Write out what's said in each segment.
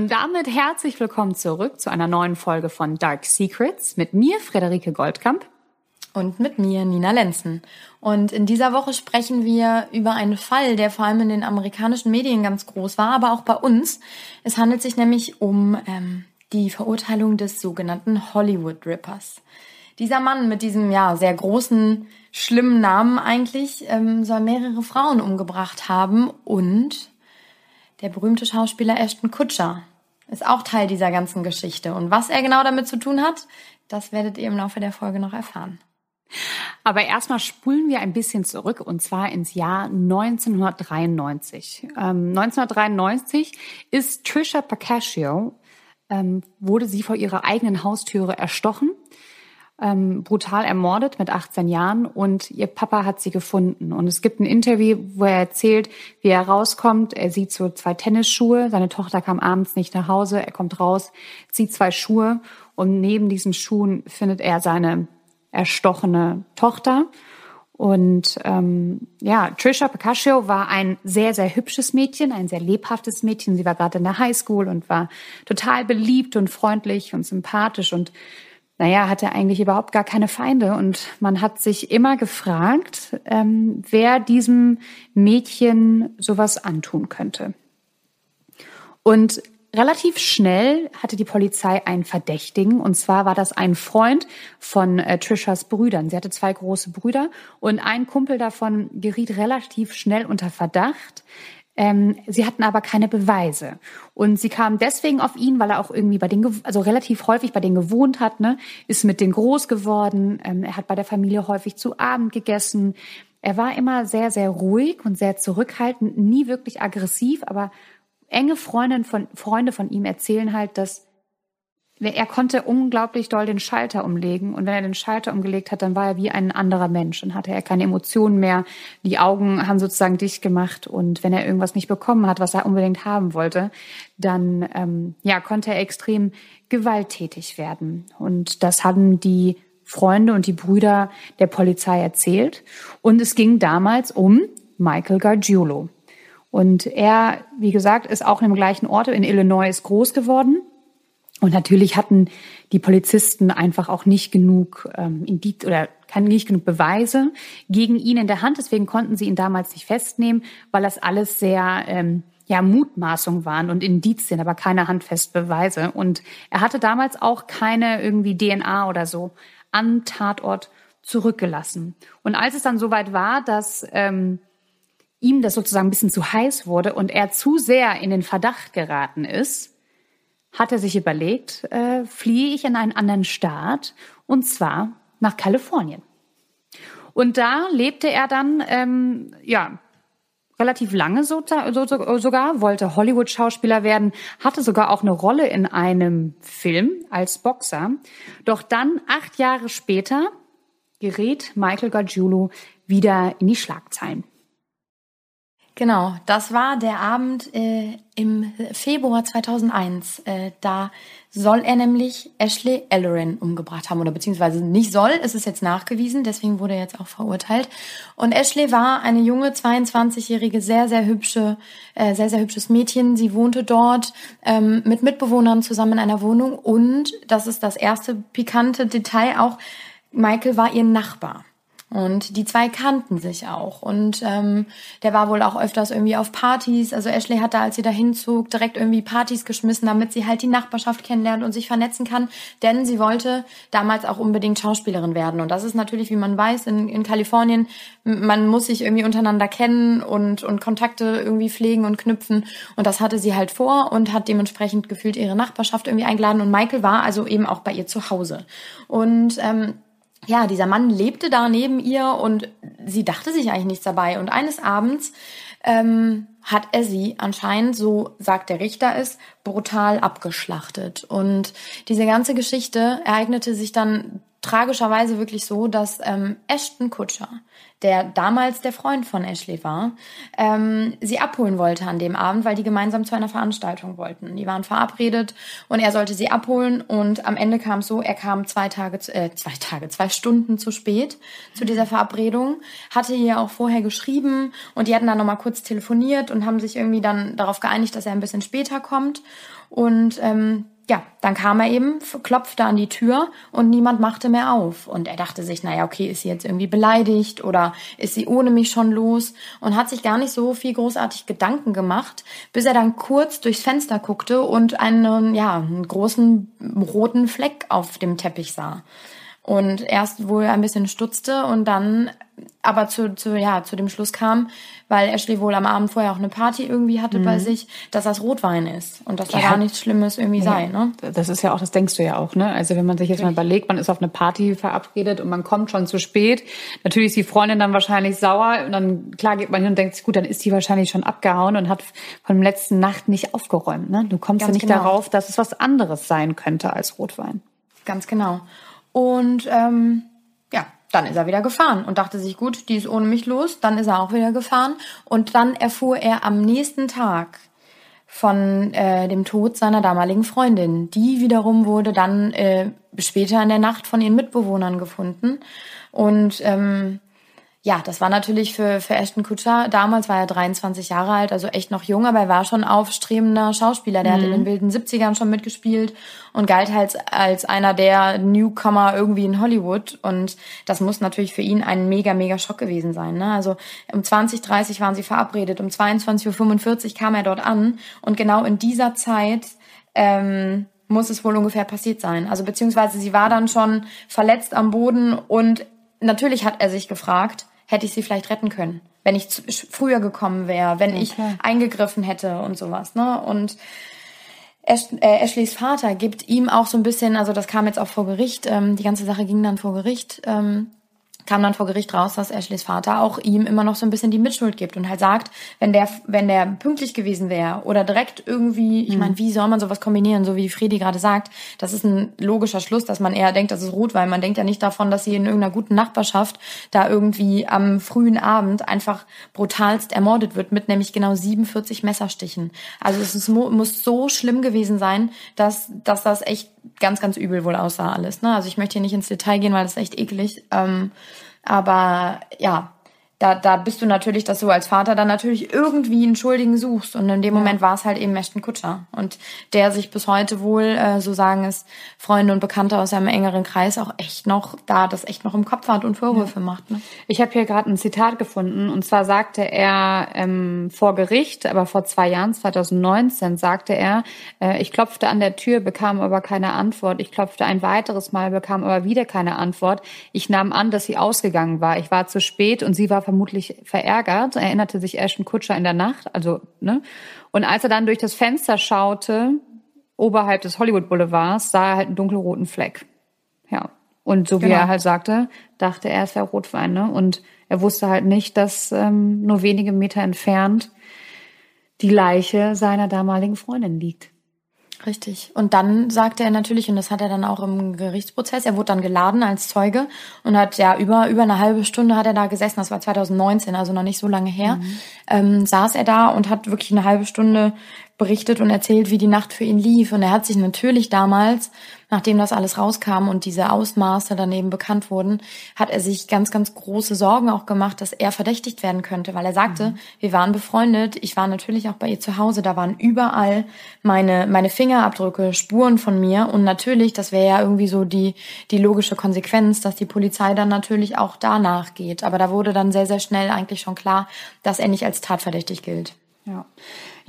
Und damit herzlich willkommen zurück zu einer neuen Folge von Dark Secrets mit mir, Frederike Goldkamp. Und mit mir, Nina Lenzen. Und in dieser Woche sprechen wir über einen Fall, der vor allem in den amerikanischen Medien ganz groß war, aber auch bei uns. Es handelt sich nämlich um ähm, die Verurteilung des sogenannten Hollywood Rippers. Dieser Mann mit diesem ja sehr großen, schlimmen Namen eigentlich ähm, soll mehrere Frauen umgebracht haben und der berühmte Schauspieler Ashton Kutcher ist auch Teil dieser ganzen Geschichte. Und was er genau damit zu tun hat, das werdet ihr im Laufe der Folge noch erfahren. Aber erstmal spulen wir ein bisschen zurück und zwar ins Jahr 1993. Ähm, 1993 ist Trisha Pacascio, ähm, wurde sie vor ihrer eigenen Haustüre erstochen ähm, brutal ermordet mit 18 Jahren und ihr Papa hat sie gefunden. Und es gibt ein Interview, wo er erzählt, wie er rauskommt. Er sieht so zwei Tennisschuhe. Seine Tochter kam abends nicht nach Hause. Er kommt raus, sieht zwei Schuhe und neben diesen Schuhen findet er seine erstochene Tochter. Und ähm, ja, Trisha Pacascio war ein sehr, sehr hübsches Mädchen, ein sehr lebhaftes Mädchen. Sie war gerade in der Highschool und war total beliebt und freundlich und sympathisch und naja, hatte eigentlich überhaupt gar keine Feinde. Und man hat sich immer gefragt, ähm, wer diesem Mädchen sowas antun könnte. Und relativ schnell hatte die Polizei einen Verdächtigen. Und zwar war das ein Freund von äh, Trishas Brüdern. Sie hatte zwei große Brüder und ein Kumpel davon geriet relativ schnell unter Verdacht. Ähm, sie hatten aber keine Beweise. Und sie kamen deswegen auf ihn, weil er auch irgendwie bei den, also relativ häufig bei denen gewohnt hat, ne, ist mit denen groß geworden. Ähm, er hat bei der Familie häufig zu Abend gegessen. Er war immer sehr, sehr ruhig und sehr zurückhaltend, nie wirklich aggressiv, aber enge Freundinnen von, Freunde von ihm erzählen halt, dass er konnte unglaublich doll den Schalter umlegen und wenn er den Schalter umgelegt hat, dann war er wie ein anderer Mensch und hatte er keine Emotionen mehr. Die Augen haben sozusagen dicht gemacht und wenn er irgendwas nicht bekommen hat, was er unbedingt haben wollte, dann ähm, ja konnte er extrem gewalttätig werden und das haben die Freunde und die Brüder der Polizei erzählt und es ging damals um Michael Gargiulo. Und er, wie gesagt, ist auch im gleichen Ort in Illinois groß geworden und natürlich hatten die Polizisten einfach auch nicht genug ähm, Indiz oder nicht genug Beweise gegen ihn in der Hand. Deswegen konnten sie ihn damals nicht festnehmen, weil das alles sehr ähm, ja Mutmaßungen waren und Indizien, aber keine handfesten Beweise. Und er hatte damals auch keine irgendwie DNA oder so an Tatort zurückgelassen. Und als es dann soweit war, dass ähm, ihm das sozusagen ein bisschen zu heiß wurde und er zu sehr in den Verdacht geraten ist, hat er sich überlegt, äh, fliehe ich in einen anderen Staat und zwar nach Kalifornien. Und da lebte er dann, ähm, ja, relativ lange so, so, so, sogar, wollte Hollywood-Schauspieler werden, hatte sogar auch eine Rolle in einem Film als Boxer. Doch dann, acht Jahre später, gerät Michael Gargiulo wieder in die Schlagzeilen. Genau, das war der Abend äh, im Februar 2001. Äh, da soll er nämlich Ashley Ellerin umgebracht haben oder beziehungsweise nicht soll, es ist jetzt nachgewiesen, deswegen wurde er jetzt auch verurteilt. Und Ashley war eine junge 22-jährige, sehr sehr hübsche, äh, sehr sehr hübsches Mädchen. Sie wohnte dort ähm, mit Mitbewohnern zusammen in einer Wohnung und das ist das erste pikante Detail auch. Michael war ihr Nachbar. Und die zwei kannten sich auch. Und ähm, der war wohl auch öfters irgendwie auf Partys. Also Ashley hat da, als sie da hinzog, direkt irgendwie Partys geschmissen, damit sie halt die Nachbarschaft kennenlernt und sich vernetzen kann. Denn sie wollte damals auch unbedingt Schauspielerin werden. Und das ist natürlich, wie man weiß, in, in Kalifornien, man muss sich irgendwie untereinander kennen und, und Kontakte irgendwie pflegen und knüpfen. Und das hatte sie halt vor und hat dementsprechend gefühlt ihre Nachbarschaft irgendwie eingeladen. Und Michael war also eben auch bei ihr zu Hause. Und ähm, ja, dieser Mann lebte da neben ihr und sie dachte sich eigentlich nichts dabei. Und eines Abends ähm, hat er sie anscheinend, so sagt der Richter es, brutal abgeschlachtet. Und diese ganze Geschichte ereignete sich dann tragischerweise wirklich so, dass ähm, Ashton Kutscher, der damals der Freund von Ashley war, ähm, sie abholen wollte an dem Abend, weil die gemeinsam zu einer Veranstaltung wollten. Die waren verabredet und er sollte sie abholen und am Ende kam es so, er kam zwei Tage, äh, zwei Tage, zwei Stunden zu spät zu dieser Verabredung, hatte ihr auch vorher geschrieben und die hatten dann nochmal kurz telefoniert und haben sich irgendwie dann darauf geeinigt, dass er ein bisschen später kommt und ähm, ja, dann kam er eben, klopfte an die Tür und niemand machte mehr auf. Und er dachte sich, naja, okay, ist sie jetzt irgendwie beleidigt oder ist sie ohne mich schon los? Und hat sich gar nicht so viel großartig Gedanken gemacht, bis er dann kurz durchs Fenster guckte und einen, ja, einen großen roten Fleck auf dem Teppich sah. Und erst wohl ein bisschen stutzte und dann aber zu, zu, ja, zu dem Schluss kam, weil Ashley wohl am Abend vorher auch eine Party irgendwie hatte mhm. bei sich, dass das Rotwein ist und dass da gar nichts Schlimmes irgendwie ja. sei. Ne? Das ist ja auch, das denkst du ja auch, ne? Also wenn man sich jetzt mal überlegt, man ist auf eine Party verabredet und man kommt schon zu spät, natürlich ist die Freundin dann wahrscheinlich sauer und dann klar geht man hin und denkt sich, gut, dann ist die wahrscheinlich schon abgehauen und hat von der letzten Nacht nicht aufgeräumt. Ne? Du kommst Ganz ja nicht genau. darauf, dass es was anderes sein könnte als Rotwein. Ganz genau. Und ähm, ja, dann ist er wieder gefahren und dachte sich, gut, die ist ohne mich los. Dann ist er auch wieder gefahren. Und dann erfuhr er am nächsten Tag von äh, dem Tod seiner damaligen Freundin. Die wiederum wurde dann äh, später in der Nacht von ihren Mitbewohnern gefunden. Und ähm, ja, das war natürlich für, für Ashton Kutcher, damals war er 23 Jahre alt, also echt noch jung, aber er war schon aufstrebender Schauspieler. Der mhm. hat in den mhm. wilden 70ern schon mitgespielt und galt halt als einer der Newcomer irgendwie in Hollywood. Und das muss natürlich für ihn ein mega, mega Schock gewesen sein. Ne? Also um 20.30 waren sie verabredet, um 22.45 Uhr kam er dort an und genau in dieser Zeit ähm, muss es wohl ungefähr passiert sein. Also beziehungsweise sie war dann schon verletzt am Boden und natürlich hat er sich gefragt, hätte ich sie vielleicht retten können, wenn ich früher gekommen wäre, wenn okay. ich eingegriffen hätte und sowas. Ne? Und Ash, äh, Ashleys Vater gibt ihm auch so ein bisschen, also das kam jetzt auch vor Gericht, ähm, die ganze Sache ging dann vor Gericht, ähm, kam dann vor Gericht raus, dass Ashleys Vater auch ihm immer noch so ein bisschen die Mitschuld gibt und halt sagt, wenn der, wenn der pünktlich gewesen wäre oder direkt irgendwie, ich mhm. meine, wie soll man sowas kombinieren, so wie Fredi gerade sagt, das ist ein logischer Schluss, dass man eher denkt, das ist Rotwein. Man denkt ja nicht davon, dass sie in irgendeiner guten Nachbarschaft da irgendwie am frühen Abend einfach brutalst ermordet wird mit nämlich genau 47 Messerstichen. Also es ist, muss so schlimm gewesen sein, dass, dass das echt ganz, ganz übel wohl aussah alles. Ne? Also ich möchte hier nicht ins Detail gehen, weil das ist echt eklig. Ähm, aber ja, da, da bist du natürlich, dass du als Vater dann natürlich irgendwie einen Schuldigen suchst. Und in dem ja. Moment war es halt eben Ashton Kutscher. Und der sich bis heute wohl, äh, so sagen es Freunde und Bekannte aus seinem engeren Kreis, auch echt noch, da das echt noch im Kopf hat und Vorwürfe ja. macht. Ne? Ich habe hier gerade ein Zitat gefunden. Und zwar sagte er ähm, vor Gericht, aber vor zwei Jahren, 2019, sagte er, äh, ich klopfte an der Tür, bekam aber keine Antwort. Ich klopfte ein weiteres Mal, bekam aber wieder keine Antwort. Ich nahm an, dass sie ausgegangen war. Ich war zu spät und sie war vermutlich verärgert, erinnerte sich Ashton Kutscher in der Nacht, also, ne? Und als er dann durch das Fenster schaute, oberhalb des Hollywood Boulevards, sah er halt einen dunkelroten Fleck. Ja. Und so wie genau. er halt sagte, dachte er, es wäre Rotwein, ne? Und er wusste halt nicht, dass ähm, nur wenige Meter entfernt die Leiche seiner damaligen Freundin liegt. Richtig. Und dann sagte er natürlich, und das hat er dann auch im Gerichtsprozess, er wurde dann geladen als Zeuge und hat ja über, über eine halbe Stunde hat er da gesessen, das war 2019, also noch nicht so lange her, mhm. ähm, saß er da und hat wirklich eine halbe Stunde berichtet und erzählt, wie die Nacht für ihn lief. Und er hat sich natürlich damals, nachdem das alles rauskam und diese Ausmaße daneben bekannt wurden, hat er sich ganz, ganz große Sorgen auch gemacht, dass er verdächtigt werden könnte, weil er sagte, mhm. wir waren befreundet, ich war natürlich auch bei ihr zu Hause, da waren überall meine, meine Fingerabdrücke, Spuren von mir und natürlich, das wäre ja irgendwie so die, die logische Konsequenz, dass die Polizei dann natürlich auch danach geht. Aber da wurde dann sehr, sehr schnell eigentlich schon klar, dass er nicht als tatverdächtig gilt. Ja.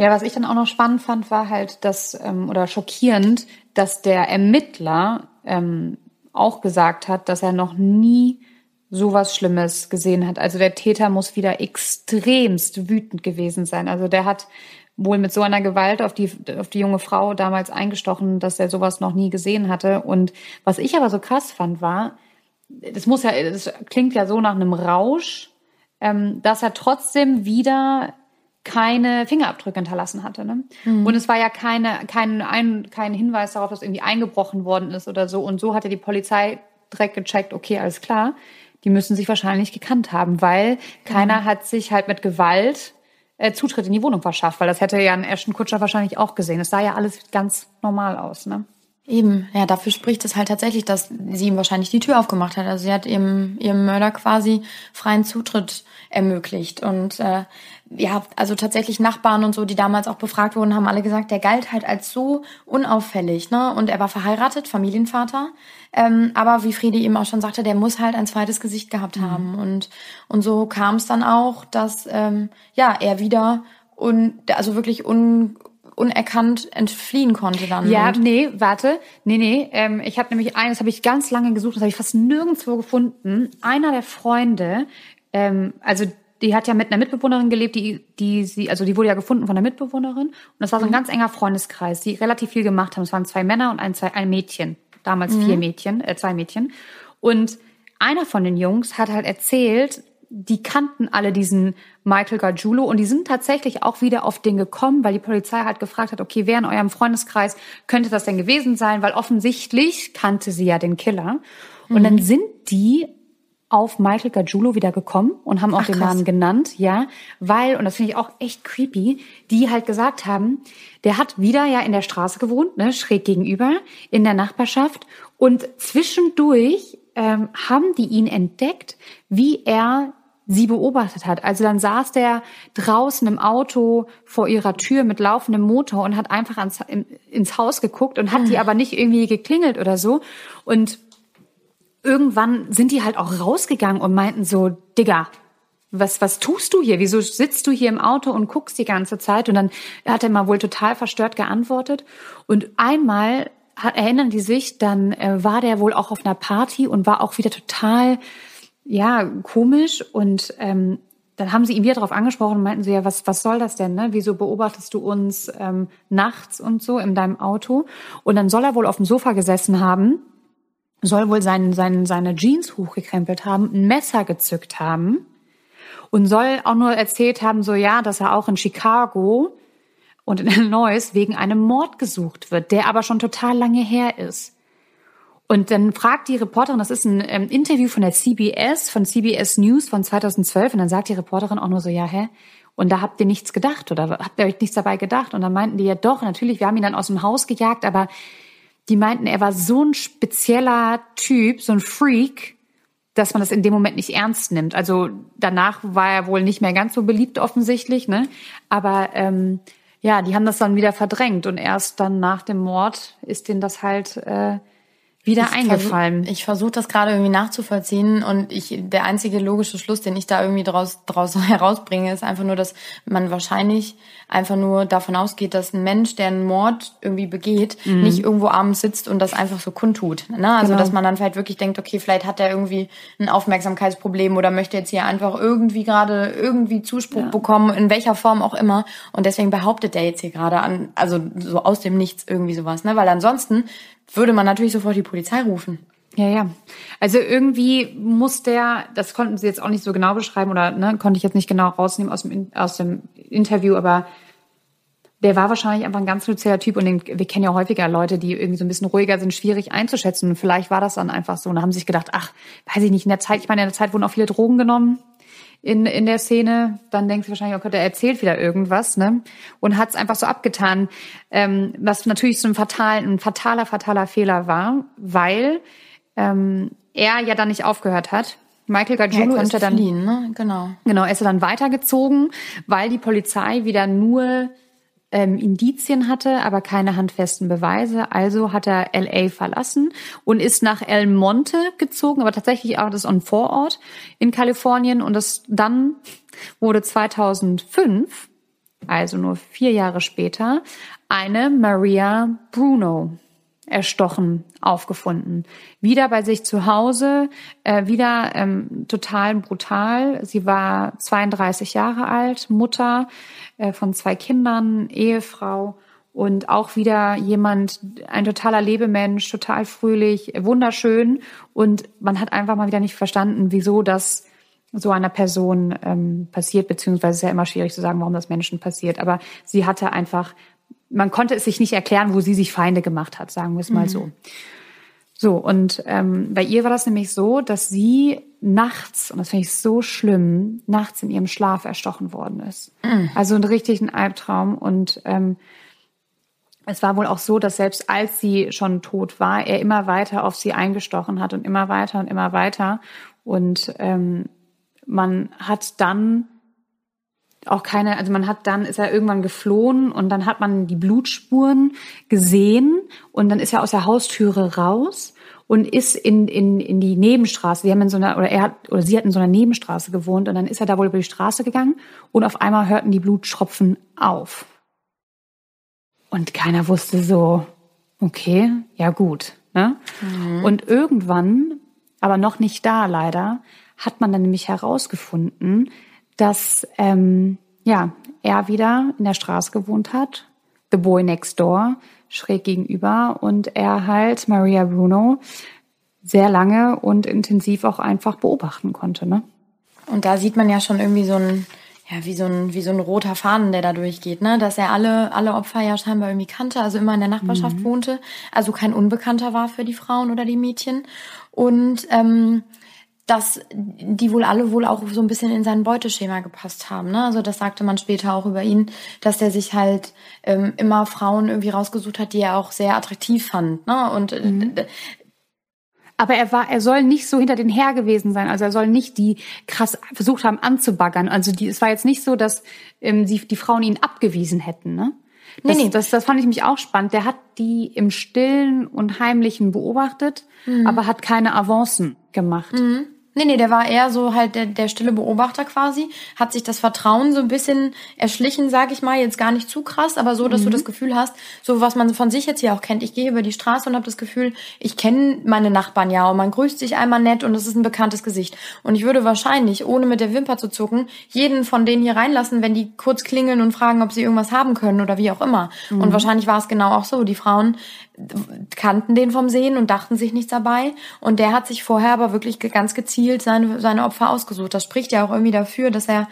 Ja, was ich dann auch noch spannend fand, war halt, dass, ähm, oder schockierend, dass der Ermittler ähm, auch gesagt hat, dass er noch nie sowas Schlimmes gesehen hat. Also der Täter muss wieder extremst wütend gewesen sein. Also der hat wohl mit so einer Gewalt auf die, auf die junge Frau damals eingestochen, dass er sowas noch nie gesehen hatte. Und was ich aber so krass fand, war, das muss ja, das klingt ja so nach einem Rausch, ähm, dass er trotzdem wieder keine Fingerabdrücke hinterlassen hatte. Ne? Mhm. Und es war ja keine, kein, ein, kein Hinweis darauf, dass irgendwie eingebrochen worden ist oder so. Und so hatte die Polizei direkt gecheckt, okay, alles klar, die müssen sich wahrscheinlich gekannt haben, weil keiner hat sich halt mit Gewalt äh, Zutritt in die Wohnung verschafft, weil das hätte ja ein Ashton Kutscher wahrscheinlich auch gesehen. Es sah ja alles ganz normal aus, ne? Eben, ja, dafür spricht es halt tatsächlich, dass sie ihm wahrscheinlich die Tür aufgemacht hat. Also sie hat ihrem, ihrem Mörder quasi freien Zutritt ermöglicht. Und äh, ja, also tatsächlich Nachbarn und so, die damals auch befragt wurden, haben alle gesagt, der galt halt als so unauffällig, ne? Und er war verheiratet, Familienvater. Ähm, aber wie Friede eben auch schon sagte, der muss halt ein zweites Gesicht gehabt mhm. haben. Und, und so kam es dann auch, dass ähm, ja, er wieder und also wirklich un, unerkannt entfliehen konnte dann. Ja, nee, warte. Nee, nee. Ähm, ich habe nämlich eines, habe ich ganz lange gesucht, das habe ich fast nirgendwo gefunden. Einer der Freunde, ähm, also die hat ja mit einer Mitbewohnerin gelebt, die, die sie, also die wurde ja gefunden von der Mitbewohnerin. Und das war so ein mhm. ganz enger Freundeskreis, die relativ viel gemacht haben. Es waren zwei Männer und ein, zwei, ein Mädchen. Damals mhm. vier Mädchen, äh, zwei Mädchen. Und einer von den Jungs hat halt erzählt, die kannten alle diesen Michael Gargiulo und die sind tatsächlich auch wieder auf den gekommen, weil die Polizei halt gefragt hat, okay, wer in eurem Freundeskreis könnte das denn gewesen sein? Weil offensichtlich kannte sie ja den Killer. Und mhm. dann sind die auf Michael Gargiulo wieder gekommen und haben auch Ach, den Namen genannt, ja, weil, und das finde ich auch echt creepy, die halt gesagt haben, der hat wieder ja in der Straße gewohnt, ne, schräg gegenüber, in der Nachbarschaft und zwischendurch ähm, haben die ihn entdeckt, wie er sie beobachtet hat. Also dann saß der draußen im Auto vor ihrer Tür mit laufendem Motor und hat einfach ans, in, ins Haus geguckt und hat die ah. aber nicht irgendwie geklingelt oder so. Und irgendwann sind die halt auch rausgegangen und meinten so, Digga, was, was tust du hier? Wieso sitzt du hier im Auto und guckst die ganze Zeit? Und dann hat er mal wohl total verstört geantwortet. Und einmal erinnern die sich, dann äh, war der wohl auch auf einer Party und war auch wieder total ja, komisch und ähm, dann haben sie ihn wieder darauf angesprochen und meinten so, ja, was, was soll das denn, ne? Wieso beobachtest du uns ähm, nachts und so in deinem Auto? Und dann soll er wohl auf dem Sofa gesessen haben, soll wohl sein, sein, seine Jeans hochgekrempelt haben, ein Messer gezückt haben und soll auch nur erzählt haben, so ja, dass er auch in Chicago und in Illinois wegen einem Mord gesucht wird, der aber schon total lange her ist. Und dann fragt die Reporterin, das ist ein ähm, Interview von der CBS, von CBS News von 2012, und dann sagt die Reporterin auch nur so, ja, hä? Und da habt ihr nichts gedacht oder habt ihr euch nichts dabei gedacht? Und dann meinten die ja doch, natürlich, wir haben ihn dann aus dem Haus gejagt, aber die meinten, er war so ein spezieller Typ, so ein Freak, dass man das in dem Moment nicht ernst nimmt. Also danach war er wohl nicht mehr ganz so beliebt offensichtlich, ne? Aber ähm, ja, die haben das dann wieder verdrängt und erst dann nach dem Mord ist denen das halt äh, wieder ich eingefallen. Versuch, ich versuche das gerade irgendwie nachzuvollziehen und ich der einzige logische Schluss, den ich da irgendwie draus, draus herausbringe, ist einfach nur, dass man wahrscheinlich einfach nur davon ausgeht, dass ein Mensch, der einen Mord irgendwie begeht, mhm. nicht irgendwo abends sitzt und das einfach so kundtut. Ne? Also genau. dass man dann vielleicht wirklich denkt, okay, vielleicht hat er irgendwie ein Aufmerksamkeitsproblem oder möchte jetzt hier einfach irgendwie gerade irgendwie Zuspruch ja. bekommen, in welcher Form auch immer. Und deswegen behauptet er jetzt hier gerade an, also so aus dem Nichts irgendwie sowas, ne? Weil ansonsten würde man natürlich sofort die Polizei rufen. Ja, ja. Also irgendwie muss der, das konnten sie jetzt auch nicht so genau beschreiben oder ne, konnte ich jetzt nicht genau rausnehmen aus dem, aus dem Interview, aber der war wahrscheinlich einfach ein ganz sozialer Typ und den, wir kennen ja häufiger Leute, die irgendwie so ein bisschen ruhiger sind, schwierig einzuschätzen. Und vielleicht war das dann einfach so und haben sich gedacht, ach, weiß ich nicht, in der Zeit, ich meine, in der Zeit wurden auch viele Drogen genommen in, in der Szene, dann denkst du wahrscheinlich, oh Gott, er erzählt wieder irgendwas, ne? Und hat es einfach so abgetan, ähm, was natürlich so ein, fatalen, ein fataler, fataler Fehler war, weil ähm, er ja dann nicht aufgehört hat. Michael ist ja dann fliehen, ne? genau. Genau, er ist dann weitergezogen, weil die Polizei wieder nur ähm, Indizien hatte, aber keine handfesten Beweise. Also hat er LA verlassen und ist nach El Monte gezogen, aber tatsächlich auch das on Vorort in Kalifornien. Und das dann wurde 2005, also nur vier Jahre später, eine Maria Bruno erstochen aufgefunden. Wieder bei sich zu Hause, äh, wieder ähm, total brutal. Sie war 32 Jahre alt, Mutter äh, von zwei Kindern, Ehefrau und auch wieder jemand, ein totaler Lebemensch, total fröhlich, wunderschön. Und man hat einfach mal wieder nicht verstanden, wieso das so einer Person ähm, passiert, beziehungsweise es ist ja immer schwierig zu sagen, warum das Menschen passiert. Aber sie hatte einfach man konnte es sich nicht erklären, wo sie sich Feinde gemacht hat, sagen wir es mal mhm. so. So, und ähm, bei ihr war das nämlich so, dass sie nachts, und das finde ich so schlimm, nachts in ihrem Schlaf erstochen worden ist. Mm. Also einen richtigen Albtraum. Und ähm, es war wohl auch so, dass selbst als sie schon tot war, er immer weiter auf sie eingestochen hat und immer weiter und immer weiter. Und ähm, man hat dann auch keine, also man hat dann, ist er irgendwann geflohen und dann hat man die Blutspuren gesehen und dann ist er aus der Haustüre raus und ist in, in, in die Nebenstraße. Sie haben in so einer, oder er hat, oder sie hat in so einer Nebenstraße gewohnt und dann ist er da wohl über die Straße gegangen und auf einmal hörten die Blutschropfen auf. Und keiner wusste so, okay, ja gut. Ne? Mhm. Und irgendwann, aber noch nicht da leider, hat man dann nämlich herausgefunden, dass ähm, ja, er wieder in der Straße gewohnt hat, The Boy Next Door, schräg gegenüber, und er halt Maria Bruno sehr lange und intensiv auch einfach beobachten konnte. Ne? Und da sieht man ja schon irgendwie so ein, ja, wie so ein, wie so ein roter Faden, der da durchgeht, ne? Dass er alle, alle Opfer ja scheinbar irgendwie kannte, also immer in der Nachbarschaft mhm. wohnte, also kein Unbekannter war für die Frauen oder die Mädchen. Und ähm, dass die wohl alle wohl auch so ein bisschen in sein Beuteschema gepasst haben. Ne? Also das sagte man später auch über ihn, dass er sich halt ähm, immer Frauen irgendwie rausgesucht hat, die er auch sehr attraktiv fand. Ne? Und äh, mhm. Aber er war, er soll nicht so hinter den her gewesen sein. Also er soll nicht die krass versucht haben anzubaggern. Also die, es war jetzt nicht so, dass ähm, die, die Frauen ihn abgewiesen hätten. Ne? Das, nee, nee. Das, das fand ich mich auch spannend. Der hat die im Stillen und Heimlichen beobachtet, mhm. aber hat keine Avancen gemacht. Mhm. Nee, nee, der war eher so halt der, der stille Beobachter quasi, hat sich das Vertrauen so ein bisschen erschlichen, sag ich mal, jetzt gar nicht zu krass, aber so, dass mhm. du das Gefühl hast, so was man von sich jetzt hier auch kennt. Ich gehe über die Straße und habe das Gefühl, ich kenne meine Nachbarn ja und man grüßt sich einmal nett und es ist ein bekanntes Gesicht. Und ich würde wahrscheinlich, ohne mit der Wimper zu zucken, jeden von denen hier reinlassen, wenn die kurz klingeln und fragen, ob sie irgendwas haben können oder wie auch immer. Mhm. Und wahrscheinlich war es genau auch so. Die Frauen kannten den vom Sehen und dachten sich nichts dabei. Und der hat sich vorher aber wirklich ganz gezielt seine, seine Opfer ausgesucht. Das spricht ja auch irgendwie dafür, dass er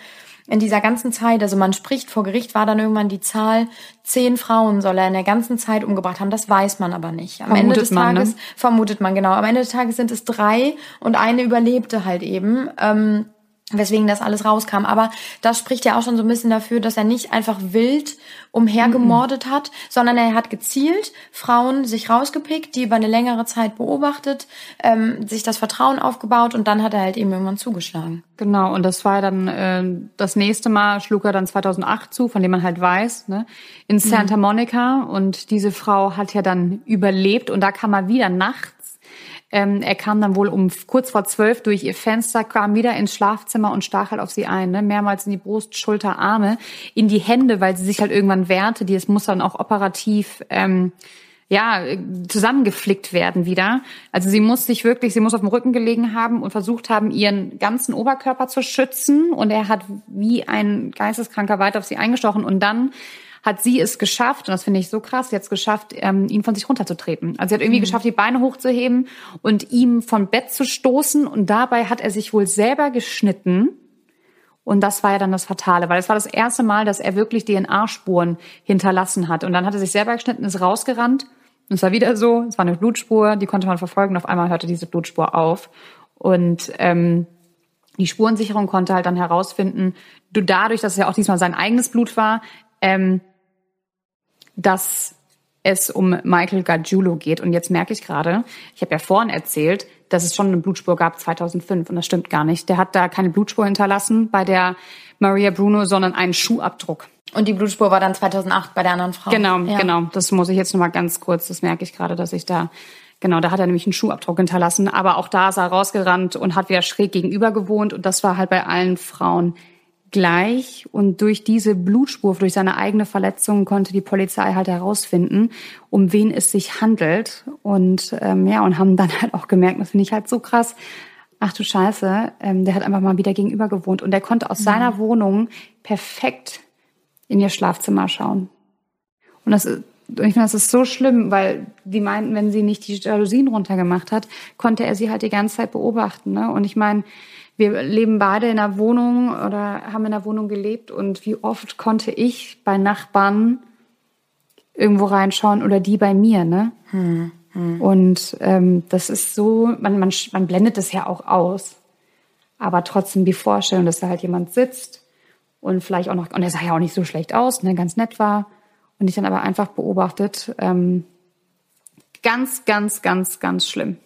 in dieser ganzen Zeit, also man spricht vor Gericht, war dann irgendwann die Zahl, zehn Frauen soll er in der ganzen Zeit umgebracht haben. Das weiß man aber nicht. Am vermutet Ende des man, Tages, ne? vermutet man genau, am Ende des Tages sind es drei und eine überlebte halt eben. Ähm, weswegen das alles rauskam. Aber das spricht ja auch schon so ein bisschen dafür, dass er nicht einfach wild umhergemordet mhm. hat, sondern er hat gezielt Frauen sich rausgepickt, die über eine längere Zeit beobachtet, ähm, sich das Vertrauen aufgebaut und dann hat er halt eben irgendwann zugeschlagen. Genau, und das war dann äh, das nächste Mal, schlug er dann 2008 zu, von dem man halt weiß, ne, in mhm. Santa Monica und diese Frau hat ja dann überlebt und da kam er wieder nachts ähm, er kam dann wohl um kurz vor zwölf durch ihr Fenster, kam wieder ins Schlafzimmer und stach halt auf sie ein, ne? mehrmals in die Brust, Schulter, Arme, in die Hände, weil sie sich halt irgendwann wehrte. Die es muss dann auch operativ ähm, ja zusammengeflickt werden wieder. Also sie muss sich wirklich, sie muss auf dem Rücken gelegen haben und versucht haben, ihren ganzen Oberkörper zu schützen. Und er hat wie ein Geisteskranker weiter auf sie eingestochen und dann hat sie es geschafft, und das finde ich so krass, sie hat es geschafft, ähm, ihn von sich runterzutreten. Also sie hat irgendwie mhm. geschafft, die Beine hochzuheben und ihm vom Bett zu stoßen und dabei hat er sich wohl selber geschnitten. Und das war ja dann das Fatale, weil es war das erste Mal, dass er wirklich DNA-Spuren hinterlassen hat. Und dann hat er sich selber geschnitten, ist rausgerannt. Und es war wieder so, es war eine Blutspur, die konnte man verfolgen. Auf einmal hörte diese Blutspur auf. Und ähm, die Spurensicherung konnte halt dann herausfinden, du dadurch, dass es ja auch diesmal sein eigenes Blut war, ähm, dass es um Michael Gargiulo geht. Und jetzt merke ich gerade, ich habe ja vorhin erzählt, dass es schon eine Blutspur gab 2005 und das stimmt gar nicht. Der hat da keine Blutspur hinterlassen bei der Maria Bruno, sondern einen Schuhabdruck. Und die Blutspur war dann 2008 bei der anderen Frau. Genau, ja. genau. Das muss ich jetzt noch mal ganz kurz, das merke ich gerade, dass ich da Genau, da hat er nämlich einen Schuhabdruck hinterlassen, aber auch da ist er rausgerannt und hat wieder schräg gegenüber gewohnt und das war halt bei allen Frauen gleich und durch diese Blutspur, durch seine eigene Verletzung konnte die Polizei halt herausfinden, um wen es sich handelt und ähm, ja und haben dann halt auch gemerkt, das finde ich halt so krass. Ach du Scheiße, ähm, der hat einfach mal wieder gegenüber gewohnt und der konnte aus mhm. seiner Wohnung perfekt in ihr Schlafzimmer schauen. Und das ist und ich finde, das ist so schlimm, weil die meinten, wenn sie nicht die Jalousien runtergemacht hat, konnte er sie halt die ganze Zeit beobachten. Ne? Und ich meine, wir leben beide in einer Wohnung oder haben in einer Wohnung gelebt und wie oft konnte ich bei Nachbarn irgendwo reinschauen oder die bei mir, ne? Hm. Mhm. Und ähm, das ist so, man, man, man blendet das ja auch aus. Aber trotzdem die Vorstellung, dass da halt jemand sitzt und vielleicht auch noch, und er sah ja auch nicht so schlecht aus, ne, ganz nett war, und ich dann aber einfach beobachtet, ähm, ganz, ganz, ganz, ganz schlimm.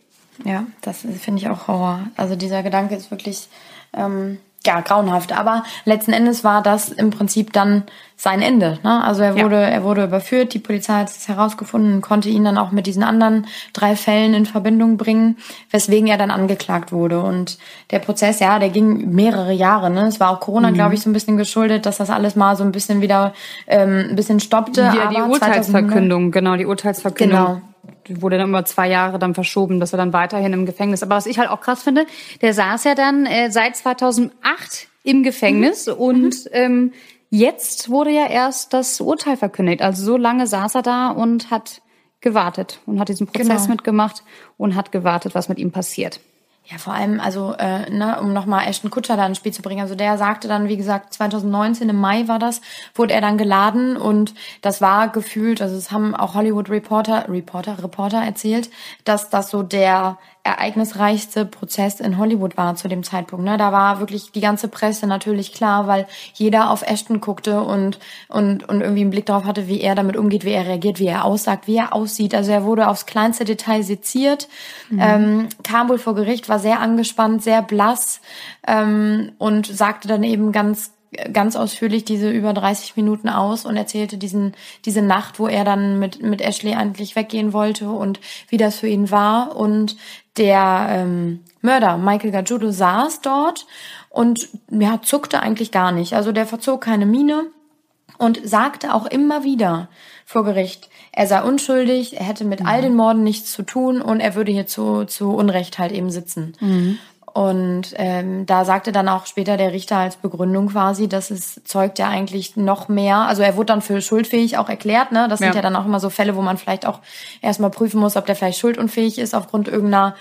Ja, das finde ich auch Horror. Also dieser Gedanke ist wirklich ähm, ja grauenhaft. Aber letzten Endes war das im Prinzip dann sein Ende. Ne? Also er wurde, ja. er wurde überführt. Die Polizei hat es herausgefunden, konnte ihn dann auch mit diesen anderen drei Fällen in Verbindung bringen, weswegen er dann angeklagt wurde. Und der Prozess, ja, der ging mehrere Jahre. Ne? Es war auch Corona, mhm. glaube ich, so ein bisschen geschuldet, dass das alles mal so ein bisschen wieder ähm, ein bisschen stoppte. Ja, die Urteilsverkündung, genau, die Urteilsverkündung. Genau wurde dann über zwei Jahre dann verschoben, dass er dann weiterhin im Gefängnis. Aber was ich halt auch krass finde, der saß ja dann äh, seit 2008 im Gefängnis mhm. und mhm. ähm, jetzt wurde ja erst das Urteil verkündigt. Also so lange saß er da und hat gewartet und hat diesen Prozess genau. mitgemacht und hat gewartet, was mit ihm passiert. Ja, vor allem, also, äh, ne, um nochmal Ashton Kutscher da ins Spiel zu bringen. Also der sagte dann, wie gesagt, 2019 im Mai war das, wurde er dann geladen und das war gefühlt, also es haben auch Hollywood Reporter, Reporter, Reporter erzählt, dass das so der ereignisreichste Prozess in Hollywood war zu dem Zeitpunkt. Ne? Da war wirklich die ganze Presse natürlich klar, weil jeder auf Ashton guckte und, und, und irgendwie einen Blick darauf hatte, wie er damit umgeht, wie er reagiert, wie er aussagt, wie er aussieht. Also er wurde aufs kleinste Detail seziert, mhm. ähm, kam wohl vor Gericht, war sehr angespannt, sehr blass ähm, und sagte dann eben ganz ganz ausführlich diese über 30 Minuten aus und erzählte diesen, diese Nacht, wo er dann mit, mit Ashley eigentlich weggehen wollte und wie das für ihn war. Und der ähm, Mörder, Michael Gajudo, saß dort und ja, zuckte eigentlich gar nicht. Also der verzog keine Miene und sagte auch immer wieder vor Gericht, er sei unschuldig, er hätte mit mhm. all den Morden nichts zu tun und er würde hier zu, zu Unrecht halt eben sitzen. Mhm. Und ähm, da sagte dann auch später der Richter als Begründung quasi, dass es zeugt ja eigentlich noch mehr. Also er wurde dann für schuldfähig auch erklärt. Ne? Das ja. sind ja dann auch immer so Fälle, wo man vielleicht auch erstmal prüfen muss, ob der vielleicht schuldunfähig ist aufgrund irgendeiner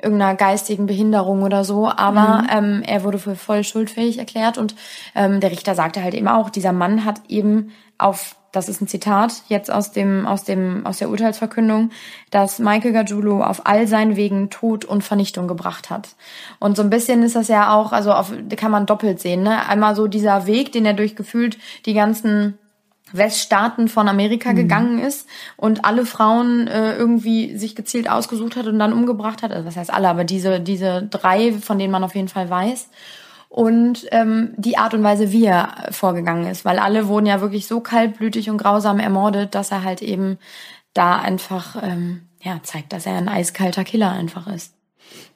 irgendeiner geistigen Behinderung oder so, aber mhm. ähm, er wurde für voll schuldfähig erklärt und ähm, der Richter sagte halt eben auch, dieser Mann hat eben auf das ist ein Zitat jetzt aus dem, aus dem, aus der Urteilsverkündung, dass Michael Gargiulo auf all seinen Wegen Tod und Vernichtung gebracht hat. Und so ein bisschen ist das ja auch, also auf, kann man doppelt sehen, ne? Einmal so dieser Weg, den er durchgefühlt die ganzen Weststaaten von Amerika mhm. gegangen ist und alle Frauen äh, irgendwie sich gezielt ausgesucht hat und dann umgebracht hat. Also was heißt alle, aber diese, diese drei, von denen man auf jeden Fall weiß und ähm, die Art und Weise, wie er vorgegangen ist, weil alle wurden ja wirklich so kaltblütig und grausam ermordet, dass er halt eben da einfach ähm, ja zeigt, dass er ein eiskalter Killer einfach ist.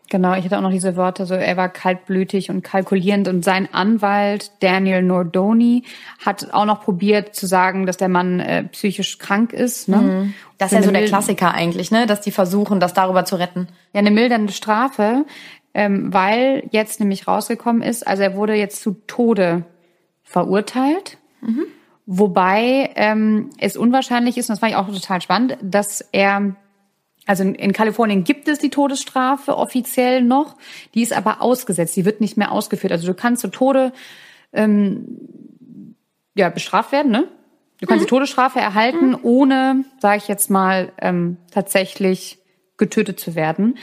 Genau, ich hatte auch noch diese Worte, so er war kaltblütig und kalkulierend und sein Anwalt Daniel Nordoni hat auch noch probiert zu sagen, dass der Mann äh, psychisch krank ist. Ne? Mhm. Das ist ja so der Klassiker eigentlich, ne, dass die versuchen, das darüber zu retten. Ja, eine mildernde Strafe ähm, weil jetzt nämlich rausgekommen ist, also er wurde jetzt zu Tode verurteilt. Mhm. Wobei ähm, es unwahrscheinlich ist, und das fand ich auch total spannend, dass er, also in, in Kalifornien gibt es die Todesstrafe offiziell noch, die ist aber ausgesetzt, die wird nicht mehr ausgeführt. Also du kannst zu Tode ähm, ja, bestraft werden, ne? Du kannst mhm. die Todesstrafe erhalten, mhm. ohne, sage ich jetzt mal, ähm, tatsächlich getötet zu werden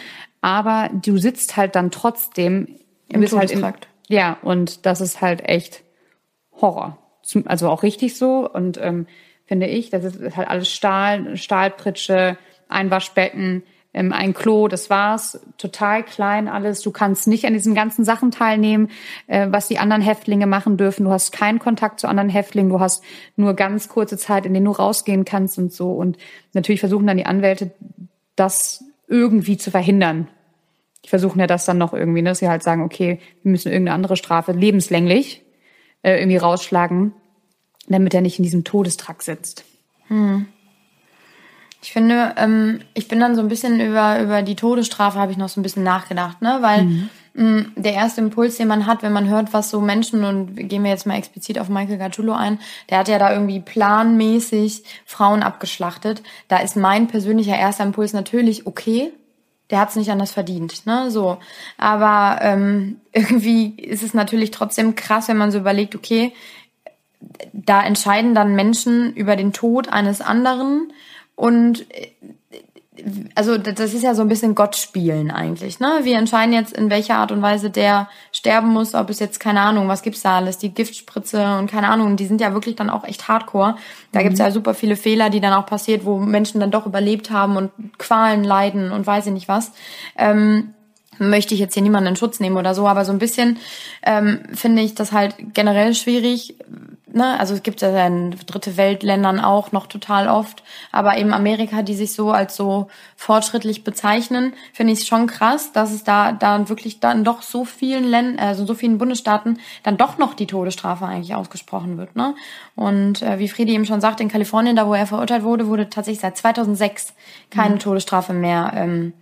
aber du sitzt halt dann trotzdem im Todestrakt. Halt in, ja, und das ist halt echt Horror. Also auch richtig so und ähm, finde ich, das ist halt alles Stahl, Stahlpritsche, ein Waschbecken, ähm, ein Klo, das war's. Total klein alles. Du kannst nicht an diesen ganzen Sachen teilnehmen, äh, was die anderen Häftlinge machen dürfen. Du hast keinen Kontakt zu anderen Häftlingen. Du hast nur ganz kurze Zeit, in denen du rausgehen kannst und so. Und natürlich versuchen dann die Anwälte, das irgendwie zu verhindern. Die versuchen ja das dann noch irgendwie, ne, dass sie halt sagen, okay, wir müssen irgendeine andere Strafe lebenslänglich äh, irgendwie rausschlagen, damit er nicht in diesem Todestrakt sitzt. Hm. Ich finde, ähm, ich bin dann so ein bisschen über, über die Todesstrafe habe ich noch so ein bisschen nachgedacht, ne? Weil mhm. Mm, der erste Impuls, den man hat, wenn man hört, was so Menschen, und gehen wir jetzt mal explizit auf Michael Gargiulo ein, der hat ja da irgendwie planmäßig Frauen abgeschlachtet. Da ist mein persönlicher erster Impuls natürlich, okay, der hat es nicht anders verdient, ne? So. Aber ähm, irgendwie ist es natürlich trotzdem krass, wenn man so überlegt, okay, da entscheiden dann Menschen über den Tod eines anderen und also das ist ja so ein bisschen Gott spielen eigentlich, ne? Wir entscheiden jetzt, in welcher Art und Weise der sterben muss, ob es jetzt, keine Ahnung, was gibt's da alles, die Giftspritze und keine Ahnung, die sind ja wirklich dann auch echt hardcore. Da mhm. gibt's ja super viele Fehler, die dann auch passiert, wo Menschen dann doch überlebt haben und Qualen leiden und weiß ich nicht was. Ähm, möchte ich jetzt hier niemanden in Schutz nehmen oder so, aber so ein bisschen ähm, finde ich das halt generell schwierig. Ne? Also es gibt ja in dritte Weltländern auch noch total oft, aber eben Amerika, die sich so als so fortschrittlich bezeichnen, finde ich es schon krass, dass es da dann wirklich dann doch so vielen Ländern, also so vielen Bundesstaaten dann doch noch die Todesstrafe eigentlich ausgesprochen wird. Ne? Und äh, wie Friedi eben schon sagt, in Kalifornien, da wo er verurteilt wurde, wurde tatsächlich seit 2006 keine mhm. Todesstrafe mehr ähm,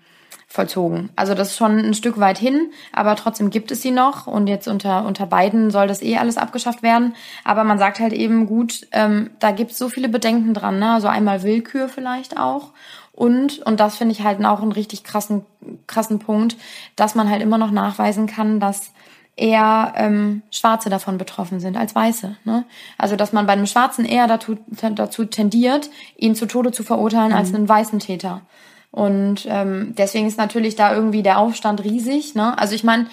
vollzogen. Also das ist schon ein Stück weit hin, aber trotzdem gibt es sie noch und jetzt unter, unter beiden soll das eh alles abgeschafft werden. Aber man sagt halt eben gut, ähm, da gibt es so viele Bedenken dran, ne? Also einmal Willkür vielleicht auch. Und, und das finde ich halt auch einen richtig krassen, krassen Punkt, dass man halt immer noch nachweisen kann, dass eher ähm, Schwarze davon betroffen sind als Weiße. Ne? Also dass man bei einem Schwarzen eher dazu, dazu tendiert, ihn zu Tode zu verurteilen mhm. als einen weißen Täter. Und ähm, deswegen ist natürlich da irgendwie der Aufstand riesig. Ne? Also ich meine,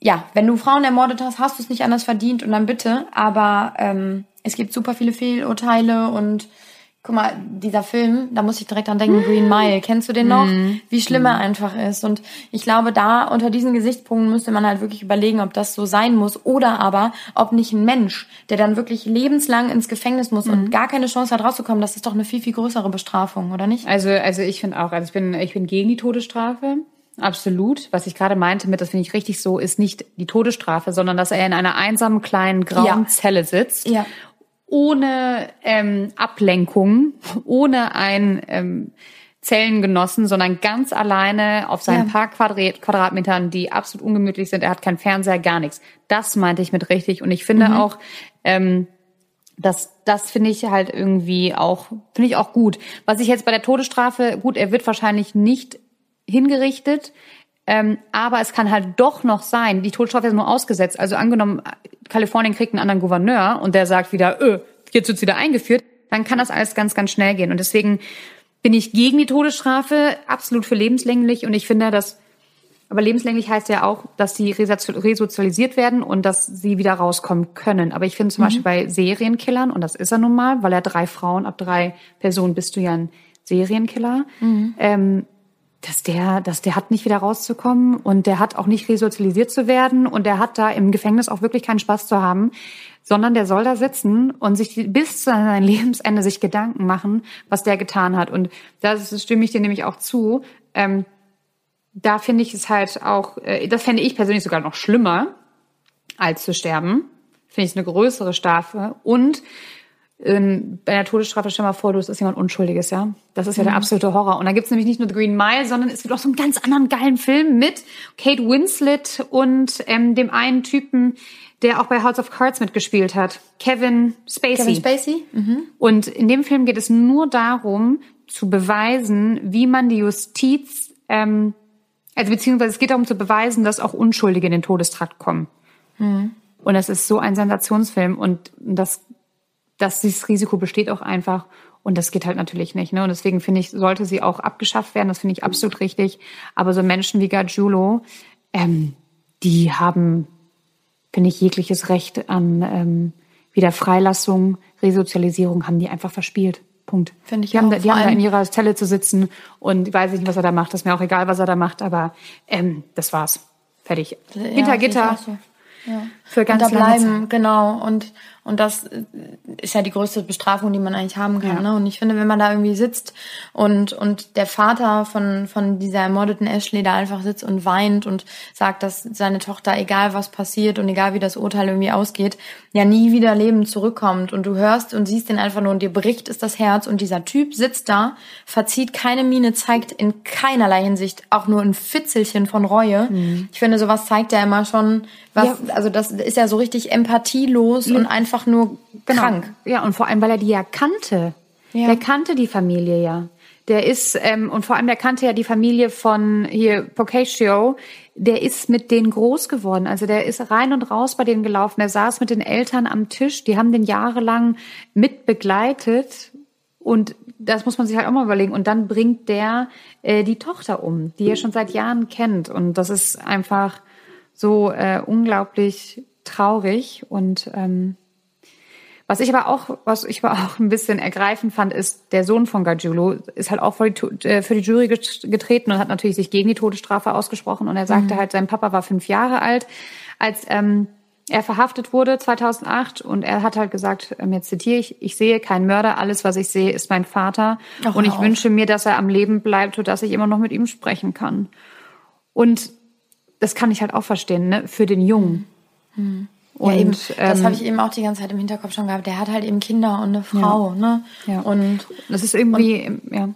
ja, wenn du Frauen ermordet hast, hast du es nicht anders verdient und dann bitte. Aber ähm, es gibt super viele Fehlurteile und guck mal, dieser Film, da muss ich direkt an denken, Green Mile. Kennst du den noch? Mhm. Wie schlimm er mhm. einfach ist. Und ich glaube, da unter diesen Gesichtspunkten müsste man halt wirklich überlegen, ob das so sein muss oder aber, ob nicht ein Mensch, der dann wirklich lebenslang ins Gefängnis muss und mhm. gar keine Chance hat rauszukommen, das ist doch eine viel, viel größere Bestrafung, oder nicht? Also, also ich finde auch, also ich bin, ich bin gegen die Todesstrafe. Absolut. Was ich gerade meinte mit, das finde ich richtig so, ist nicht die Todesstrafe, sondern dass er in einer einsamen kleinen grauen ja. Zelle sitzt ja ohne ähm, Ablenkung, ohne ein ähm, Zellengenossen, sondern ganz alleine auf seinen ja. paar Quadrat Quadratmetern, die absolut ungemütlich sind. Er hat keinen Fernseher, gar nichts. Das meinte ich mit richtig. Und ich finde mhm. auch, ähm, das, das finde ich halt irgendwie auch, finde ich auch gut. Was ich jetzt bei der Todesstrafe, gut, er wird wahrscheinlich nicht hingerichtet, ähm, aber es kann halt doch noch sein, die Todesstrafe ist nur ausgesetzt. Also angenommen, Kalifornien kriegt einen anderen Gouverneur und der sagt wieder, öh, jetzt wird's wieder eingeführt, dann kann das alles ganz, ganz schnell gehen. Und deswegen bin ich gegen die Todesstrafe, absolut für lebenslänglich. Und ich finde, dass, aber lebenslänglich heißt ja auch, dass sie resozialisiert werden und dass sie wieder rauskommen können. Aber ich finde zum mhm. Beispiel bei Serienkillern, und das ist er nun mal, weil er drei Frauen, ab drei Personen bist du ja ein Serienkiller, mhm. ähm, dass der, dass der hat nicht wieder rauszukommen und der hat auch nicht resozialisiert zu werden und der hat da im Gefängnis auch wirklich keinen Spaß zu haben, sondern der soll da sitzen und sich bis zu seinem Lebensende sich Gedanken machen, was der getan hat. Und da stimme ich dir nämlich auch zu. Ähm, da finde ich es halt auch, äh, das fände ich persönlich sogar noch schlimmer, als zu sterben. Finde ich eine größere Strafe. Und ähm, bei der Todesstrafe, stell mal vor, du bist jemand Unschuldiges, ja. Das ist ja mhm. der absolute Horror. Und da gibt's nämlich nicht nur The Green Mile, sondern es gibt auch so einen ganz anderen geilen Film mit Kate Winslet und ähm, dem einen Typen, der auch bei House of Cards mitgespielt hat, Kevin Spacey. Kevin Spacey. Mhm. Und in dem Film geht es nur darum, zu beweisen, wie man die Justiz, ähm, also beziehungsweise es geht darum zu beweisen, dass auch Unschuldige in den Todestrakt kommen. Mhm. Und das ist so ein Sensationsfilm und das dass dieses Risiko besteht auch einfach. Und das geht halt natürlich nicht. Ne? Und deswegen finde ich, sollte sie auch abgeschafft werden. Das finde ich absolut richtig. Aber so Menschen wie Gargiulo, ähm, die haben, finde ich, jegliches Recht an ähm, Wiederfreilassung, Resozialisierung haben die einfach verspielt. Punkt. Finde ich die auch. Haben da, die haben da in ihrer Zelle zu sitzen und ich weiß nicht, was er da macht. Das ist mir auch egal, was er da macht, aber ähm, das war's. Fertig. Ja, Hinter Gitter. So. Ja. Für ganz und da bleiben, genau. Und und das äh, ist ja die größte Bestrafung, die man eigentlich haben kann. Ja. Ne? Und ich finde, wenn man da irgendwie sitzt und, und der Vater von, von dieser ermordeten Ashley da einfach sitzt und weint und sagt, dass seine Tochter, egal was passiert und egal wie das Urteil irgendwie ausgeht, ja nie wieder lebend zurückkommt. Und du hörst und siehst den einfach nur und dir bricht es das Herz. Und dieser Typ sitzt da, verzieht keine Miene, zeigt in keinerlei Hinsicht auch nur ein Fitzelchen von Reue. Mhm. Ich finde, sowas zeigt ja immer schon, was, ja. also das ist ja so richtig empathielos mhm. und einfach einfach nur genau. krank. Ja, und vor allem, weil er die ja kannte. Ja. Der kannte die Familie ja. Der ist, ähm, und vor allem, der kannte ja die Familie von hier Boccaccio. Der ist mit denen groß geworden. Also der ist rein und raus bei denen gelaufen. Der saß mit den Eltern am Tisch. Die haben den jahrelang mit begleitet und das muss man sich halt auch mal überlegen. Und dann bringt der äh, die Tochter um, die er schon seit Jahren kennt. Und das ist einfach so äh, unglaublich traurig. Und ähm, was ich aber auch, was ich aber auch ein bisschen ergreifend fand, ist, der Sohn von Gajulo ist halt auch für die, äh, für die Jury getreten und hat natürlich sich gegen die Todesstrafe ausgesprochen. Und er sagte mhm. halt, sein Papa war fünf Jahre alt, als ähm, er verhaftet wurde 2008 und er hat halt gesagt, ähm, jetzt zitiere ich, ich sehe keinen Mörder, alles was ich sehe ist mein Vater Ach, und ich auf. wünsche mir, dass er am Leben bleibt, sodass ich immer noch mit ihm sprechen kann. Und das kann ich halt auch verstehen, ne? für den Jungen. Mhm. Und, ja, eben. Das ähm, habe ich eben auch die ganze Zeit im Hinterkopf schon gehabt. Der hat halt eben Kinder und eine Frau, ja. ne? Ja. Und das ist irgendwie, und, ja.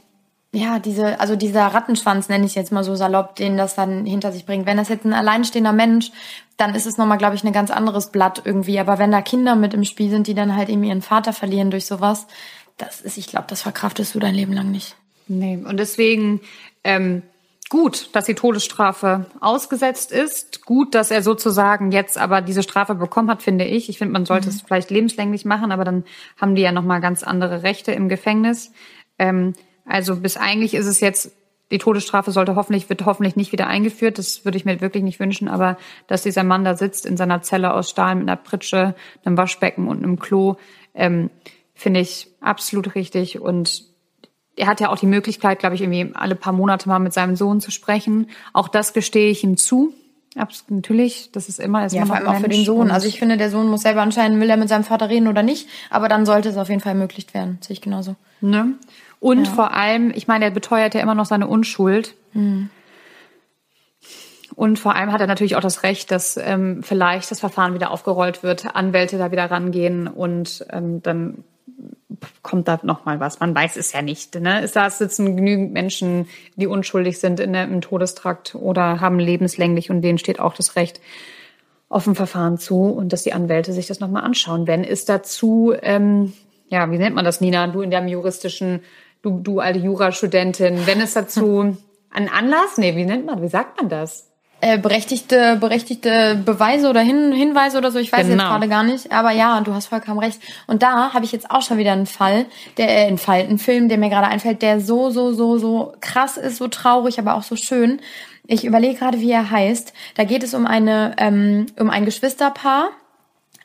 Ja, diese, also dieser Rattenschwanz nenne ich jetzt mal so salopp, den das dann hinter sich bringt. Wenn das jetzt ein alleinstehender Mensch, dann ist es nochmal, glaube ich, ein ganz anderes Blatt irgendwie. Aber wenn da Kinder mit im Spiel sind, die dann halt eben ihren Vater verlieren durch sowas, das ist, ich glaube, das verkraftest du dein Leben lang nicht. Nee, und deswegen ähm, gut, dass die Todesstrafe ausgesetzt ist. Gut, dass er sozusagen jetzt aber diese Strafe bekommen hat, finde ich. Ich finde, man sollte mhm. es vielleicht lebenslänglich machen, aber dann haben die ja nochmal ganz andere Rechte im Gefängnis. Ähm, also bis eigentlich ist es jetzt, die Todesstrafe sollte hoffentlich, wird hoffentlich nicht wieder eingeführt. Das würde ich mir wirklich nicht wünschen, aber dass dieser Mann da sitzt in seiner Zelle aus Stahl mit einer Pritsche, einem Waschbecken und einem Klo, ähm, finde ich absolut richtig und er hat ja auch die Möglichkeit, glaube ich, irgendwie alle paar Monate mal mit seinem Sohn zu sprechen. Auch das gestehe ich ihm zu. Natürlich, das ist immer, ist ja, vor allem auch für den Sohn. Also ich finde, der Sohn muss selber entscheiden, will er mit seinem Vater reden oder nicht. Aber dann sollte es auf jeden Fall ermöglicht werden. Sehe ich genauso. Ne? Und ja. vor allem, ich meine, er beteuert ja immer noch seine Unschuld. Mhm. Und vor allem hat er natürlich auch das Recht, dass ähm, vielleicht das Verfahren wieder aufgerollt wird, Anwälte da wieder rangehen und ähm, dann kommt da noch mal was. Man weiß es ja nicht. Ne? Da sitzen genügend Menschen, die unschuldig sind in der, im Todestrakt oder haben lebenslänglich und denen steht auch das Recht auf ein Verfahren zu und dass die Anwälte sich das noch mal anschauen. Wenn es dazu, ähm, ja, wie nennt man das, Nina? Du in deinem juristischen, du, du alte Jurastudentin, wenn es dazu einen Anlass, nee, wie nennt man, wie sagt man das? Äh, berechtigte, berechtigte Beweise oder Hin Hinweise oder so, ich weiß genau. jetzt gerade gar nicht. Aber ja, du hast vollkommen recht. Und da habe ich jetzt auch schon wieder einen Fall, der, äh, einen Fall, einen Film, der mir gerade einfällt, der so, so, so, so krass ist, so traurig, aber auch so schön. Ich überlege gerade, wie er heißt. Da geht es um eine, ähm, um ein Geschwisterpaar.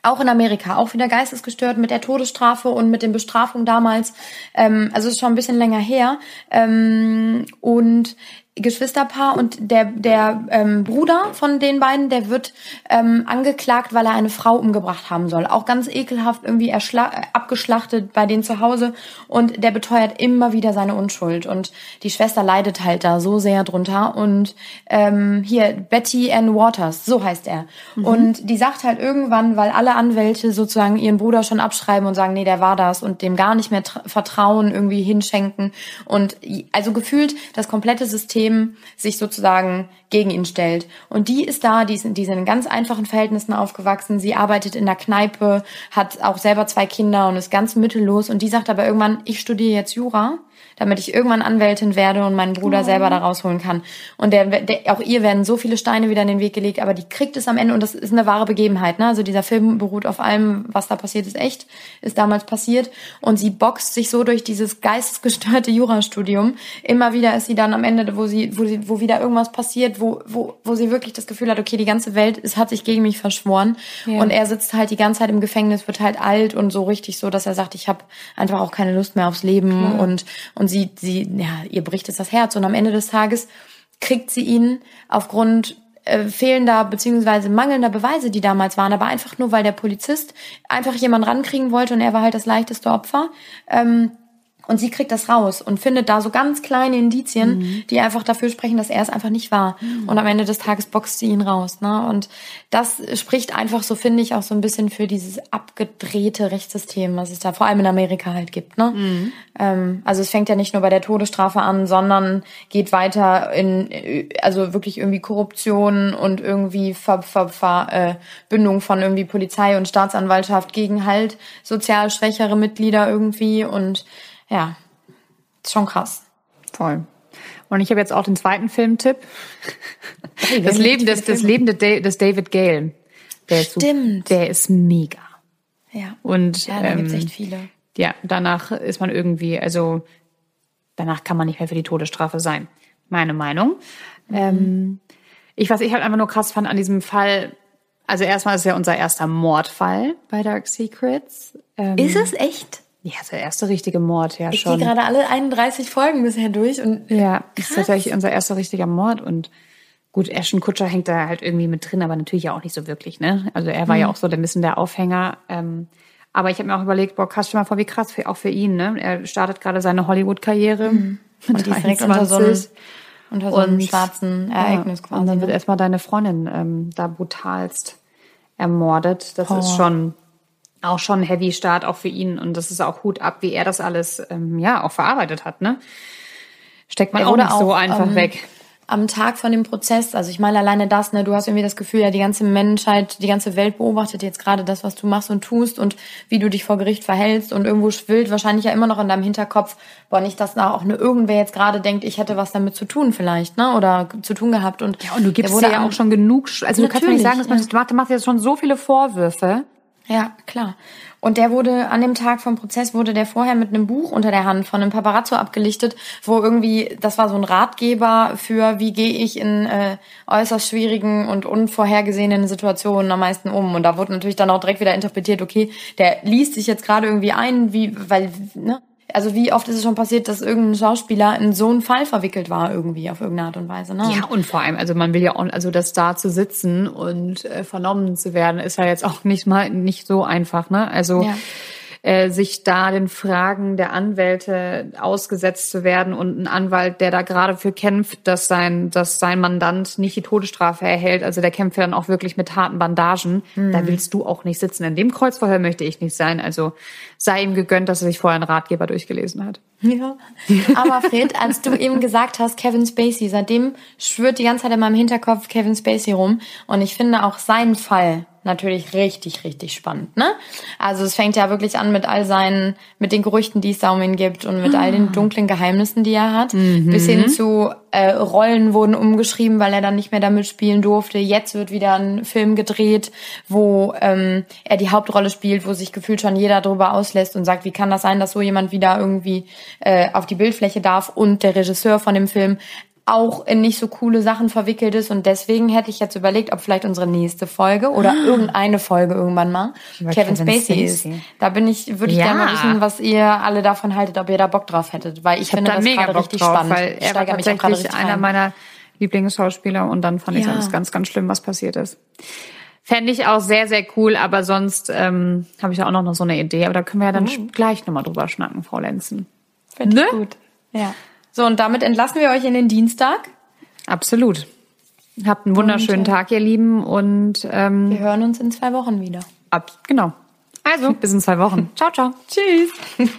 Auch in Amerika, auch wieder geistesgestört mit der Todesstrafe und mit den Bestrafungen damals. Ähm, also ist schon ein bisschen länger her. Ähm, und Geschwisterpaar und der der ähm, Bruder von den beiden, der wird ähm, angeklagt, weil er eine Frau umgebracht haben soll. Auch ganz ekelhaft irgendwie abgeschlachtet bei denen zu Hause. Und der beteuert immer wieder seine Unschuld. Und die Schwester leidet halt da so sehr drunter. Und ähm, hier Betty Ann Waters, so heißt er. Mhm. und die sagt halt irgendwann, weil alle Anwälte sozusagen ihren Bruder schon abschreiben und sagen, nee, der war das und dem gar nicht mehr Vertrauen irgendwie hinschenken. Und also gefühlt das komplette System System sich sozusagen gegen ihn stellt. Und die ist da, die ist, die ist in ganz einfachen Verhältnissen aufgewachsen. Sie arbeitet in der Kneipe, hat auch selber zwei Kinder und ist ganz mittellos. Und die sagt aber irgendwann, ich studiere jetzt Jura damit ich irgendwann Anwältin werde und meinen Bruder oh. selber da rausholen kann. Und der, der, auch ihr werden so viele Steine wieder in den Weg gelegt, aber die kriegt es am Ende und das ist eine wahre Begebenheit. Ne? Also dieser Film beruht auf allem, was da passiert ist, echt, ist damals passiert. Und sie boxt sich so durch dieses geistesgestörte Jurastudium. Immer wieder ist sie dann am Ende, wo sie, wo sie, wo wieder irgendwas passiert, wo, wo, wo sie wirklich das Gefühl hat, okay, die ganze Welt ist, hat sich gegen mich verschworen. Ja. Und er sitzt halt die ganze Zeit im Gefängnis, wird halt alt und so richtig so, dass er sagt, ich habe einfach auch keine Lust mehr aufs Leben ja. und, und und sie, sie, ja, ihr bricht es das Herz und am Ende des Tages kriegt sie ihn aufgrund äh, fehlender beziehungsweise mangelnder Beweise, die damals waren, aber einfach nur, weil der Polizist einfach jemanden rankriegen wollte und er war halt das leichteste Opfer. Ähm, und sie kriegt das raus und findet da so ganz kleine Indizien, mhm. die einfach dafür sprechen, dass er es einfach nicht war. Mhm. Und am Ende des Tages boxt sie ihn raus. Ne? Und das spricht einfach, so finde ich, auch so ein bisschen für dieses abgedrehte Rechtssystem, was es da vor allem in Amerika halt gibt. Ne? Mhm. Ähm, also es fängt ja nicht nur bei der Todesstrafe an, sondern geht weiter in, also wirklich irgendwie Korruption und irgendwie Ver, Ver, Verbindung von irgendwie Polizei und Staatsanwaltschaft gegen halt sozial schwächere Mitglieder irgendwie und ja, ist schon krass. Voll. Und ich habe jetzt auch den zweiten Filmtipp. Hey, das Leben des, das Leben des David Gale. Der Stimmt. Ist der ist mega. Ja. Und ja, da ähm, gibt's echt viele. Ja, danach ist man irgendwie, also danach kann man nicht mehr für die Todesstrafe sein. Meine Meinung. Mhm. Ähm, ich, was ich halt einfach nur krass fand an diesem Fall, also erstmal ist ja unser erster Mordfall bei Dark Secrets. Ähm, ist es echt? Ja, ist der erste richtige Mord, ja ich schon. Ich gehe gerade alle 31 Folgen bisher durch und ja, krass. ist tatsächlich unser erster richtiger Mord und gut, Ashton Kutscher hängt da halt irgendwie mit drin, aber natürlich ja auch nicht so wirklich, ne? Also er war mhm. ja auch so ein bisschen der Aufhänger. Ähm, aber ich habe mir auch überlegt, boah, krass, schon mal vor, wie krass für, auch für ihn, ne? Er startet gerade seine Hollywood-Karriere. Mhm. Und die ist direkt unter so einem, unter so einem und, schwarzen Ereignis ja, quasi. Und dann wird ne? erstmal deine Freundin ähm, da brutalst ermordet. Das oh. ist schon auch schon ein Heavy Start auch für ihn und das ist auch Hut ab, wie er das alles ähm, ja auch verarbeitet hat, ne? Steckt man auch nicht auch, so einfach ähm, weg. Am Tag von dem Prozess, also ich meine alleine das, ne, du hast irgendwie das Gefühl, ja, die ganze Menschheit, die ganze Welt beobachtet jetzt gerade das, was du machst und tust und wie du dich vor Gericht verhältst und irgendwo schwillt wahrscheinlich ja immer noch in deinem Hinterkopf, boah, nicht, dass da auch nur irgendwer jetzt gerade denkt, ich hätte was damit zu tun vielleicht, ne, oder zu tun gehabt und ja, und du gibst dir ja auch schon genug, also du kannst mir nicht sagen, dass man, ja. du machst, du machst jetzt schon so viele Vorwürfe ja, klar. Und der wurde an dem Tag vom Prozess wurde der vorher mit einem Buch unter der Hand von einem Paparazzo abgelichtet, wo irgendwie das war so ein Ratgeber für wie gehe ich in äh, äußerst schwierigen und unvorhergesehenen Situationen am meisten um. Und da wurde natürlich dann auch direkt wieder interpretiert, okay, der liest sich jetzt gerade irgendwie ein, wie weil ne also wie oft ist es schon passiert, dass irgendein Schauspieler in so einen Fall verwickelt war irgendwie auf irgendeine Art und Weise. Ne? Ja, und vor allem, also man will ja auch, also das da zu sitzen und äh, vernommen zu werden, ist ja jetzt auch nicht mal nicht so einfach. Ne? Also ja äh, sich da den Fragen der Anwälte ausgesetzt zu werden und ein Anwalt, der da gerade für kämpft, dass sein, dass sein Mandant nicht die Todesstrafe erhält, also der kämpft ja dann auch wirklich mit harten Bandagen, mhm. da willst du auch nicht sitzen. In dem Kreuzverhör möchte ich nicht sein. Also sei ihm gegönnt, dass er sich vorher einen Ratgeber durchgelesen hat. Ja. Aber Fred, als du eben gesagt hast, Kevin Spacey, seitdem schwört die ganze Zeit in meinem Hinterkopf Kevin Spacey rum. Und ich finde auch seinen Fall natürlich richtig, richtig spannend, ne? Also es fängt ja wirklich an mit all seinen, mit den Gerüchten, die es da um ihn gibt und mit all den ah. dunklen Geheimnissen, die er hat, mhm. bis hin zu äh, Rollen wurden umgeschrieben, weil er dann nicht mehr damit spielen durfte. Jetzt wird wieder ein Film gedreht, wo ähm, er die Hauptrolle spielt, wo sich gefühlt schon jeder darüber auslässt und sagt, wie kann das sein, dass so jemand wieder irgendwie äh, auf die Bildfläche darf und der Regisseur von dem Film auch in nicht so coole Sachen verwickelt ist und deswegen hätte ich jetzt überlegt, ob vielleicht unsere nächste Folge oder ah. irgendeine Folge irgendwann mal Kevin, Kevin Spacey, Spacey, ist. Da bin ich, würde ich ja. gerne mal wissen, was ihr alle davon haltet, ob ihr da Bock drauf hättet, weil ich, ich finde da das gerade richtig drauf, spannend. Weil er war tatsächlich einer rein. meiner Lieblingsschauspieler und dann fand ich ja. alles ganz, ganz schlimm, was passiert ist. Fände ich auch sehr, sehr cool, aber sonst ähm, habe ich ja auch noch so eine Idee. Aber da können wir ja dann mhm. gleich nochmal drüber schnacken, Frau Lenzen. Finde ne? ich gut. Ja. So, und damit entlassen wir euch in den Dienstag. Absolut. Habt einen wunderschönen und, äh, Tag, ihr Lieben. Und ähm, wir hören uns in zwei Wochen wieder. Ab, genau. Also, bis in zwei Wochen. ciao, ciao. Tschüss.